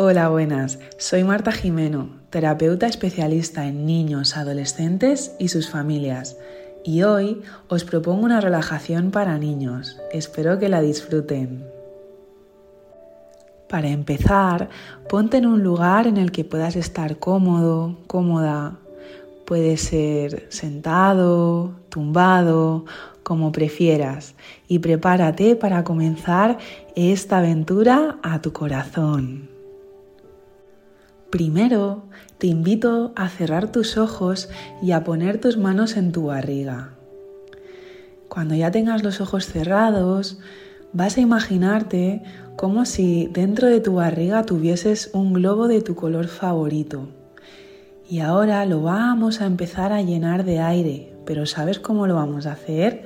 Hola, buenas. Soy Marta Jimeno, terapeuta especialista en niños, adolescentes y sus familias. Y hoy os propongo una relajación para niños. Espero que la disfruten. Para empezar, ponte en un lugar en el que puedas estar cómodo, cómoda. Puede ser sentado, tumbado, como prefieras. Y prepárate para comenzar esta aventura a tu corazón. Primero, te invito a cerrar tus ojos y a poner tus manos en tu barriga. Cuando ya tengas los ojos cerrados, vas a imaginarte como si dentro de tu barriga tuvieses un globo de tu color favorito. Y ahora lo vamos a empezar a llenar de aire, pero ¿sabes cómo lo vamos a hacer?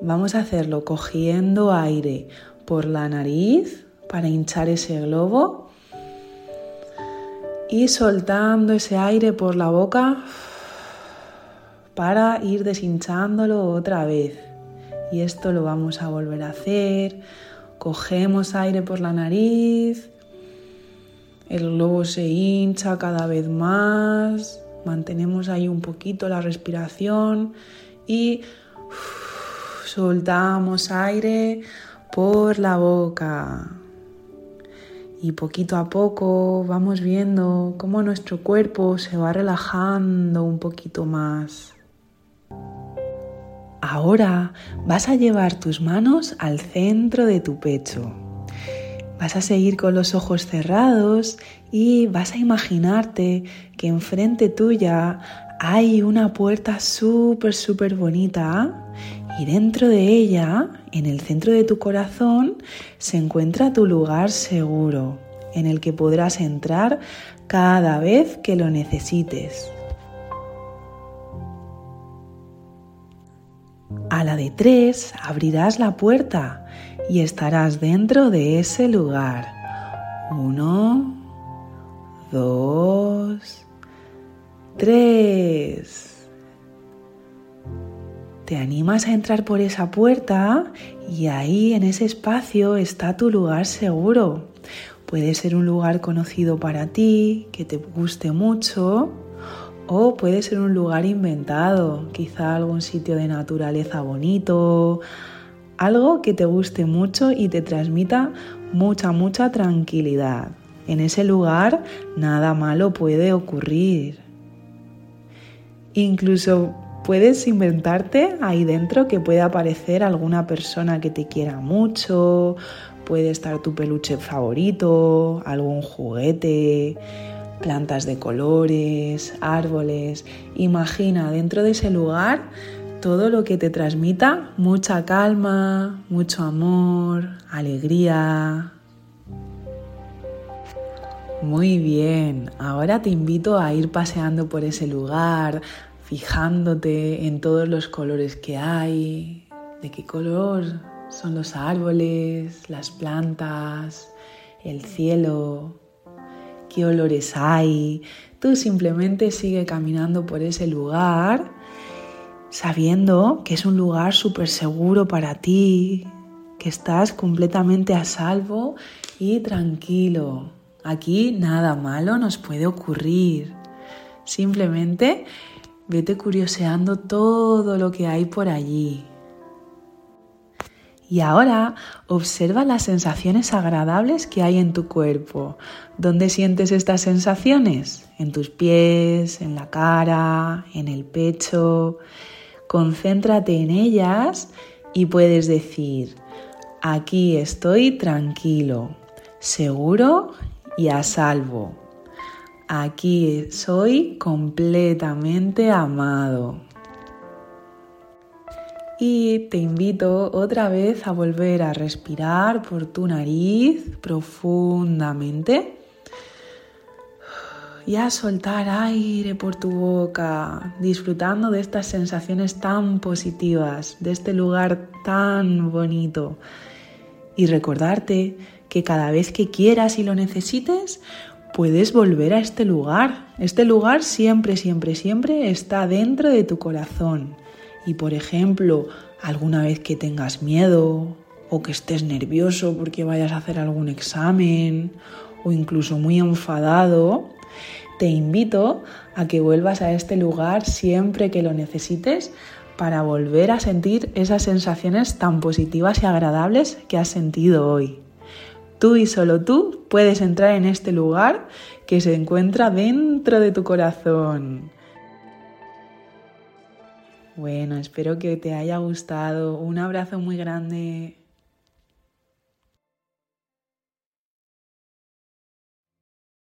Vamos a hacerlo cogiendo aire por la nariz para hinchar ese globo y soltando ese aire por la boca para ir deshinchándolo otra vez. Y esto lo vamos a volver a hacer. Cogemos aire por la nariz. El globo se hincha cada vez más. Mantenemos ahí un poquito la respiración y soltamos aire por la boca y poquito a poco vamos viendo cómo nuestro cuerpo se va relajando un poquito más. Ahora vas a llevar tus manos al centro de tu pecho. Vas a seguir con los ojos cerrados y vas a imaginarte que enfrente tuya hay una puerta súper, súper bonita y dentro de ella, en el centro de tu corazón, se encuentra tu lugar seguro, en el que podrás entrar cada vez que lo necesites. A la de tres abrirás la puerta y estarás dentro de ese lugar. Uno, dos, tres. Te animas a entrar por esa puerta y ahí en ese espacio está tu lugar seguro. Puede ser un lugar conocido para ti, que te guste mucho, o puede ser un lugar inventado, quizá algún sitio de naturaleza bonito, algo que te guste mucho y te transmita mucha, mucha tranquilidad. En ese lugar nada malo puede ocurrir. Incluso Puedes inventarte ahí dentro que pueda aparecer alguna persona que te quiera mucho, puede estar tu peluche favorito, algún juguete, plantas de colores, árboles. Imagina dentro de ese lugar todo lo que te transmita mucha calma, mucho amor, alegría. Muy bien, ahora te invito a ir paseando por ese lugar, fijándote en todos los colores que hay, de qué color son los árboles, las plantas, el cielo, qué olores hay. Tú simplemente sigue caminando por ese lugar sabiendo que es un lugar súper seguro para ti, que estás completamente a salvo y tranquilo. Aquí nada malo nos puede ocurrir. Simplemente Vete curioseando todo lo que hay por allí. Y ahora observa las sensaciones agradables que hay en tu cuerpo. ¿Dónde sientes estas sensaciones? En tus pies, en la cara, en el pecho. Concéntrate en ellas y puedes decir, aquí estoy tranquilo, seguro y a salvo. Aquí soy completamente amado. Y te invito otra vez a volver a respirar por tu nariz profundamente y a soltar aire por tu boca, disfrutando de estas sensaciones tan positivas, de este lugar tan bonito. Y recordarte que cada vez que quieras y lo necesites, puedes volver a este lugar. Este lugar siempre, siempre, siempre está dentro de tu corazón. Y por ejemplo, alguna vez que tengas miedo o que estés nervioso porque vayas a hacer algún examen o incluso muy enfadado, te invito a que vuelvas a este lugar siempre que lo necesites para volver a sentir esas sensaciones tan positivas y agradables que has sentido hoy. Tú y solo tú puedes entrar en este lugar que se encuentra dentro de tu corazón. Bueno, espero que te haya gustado. Un abrazo muy grande.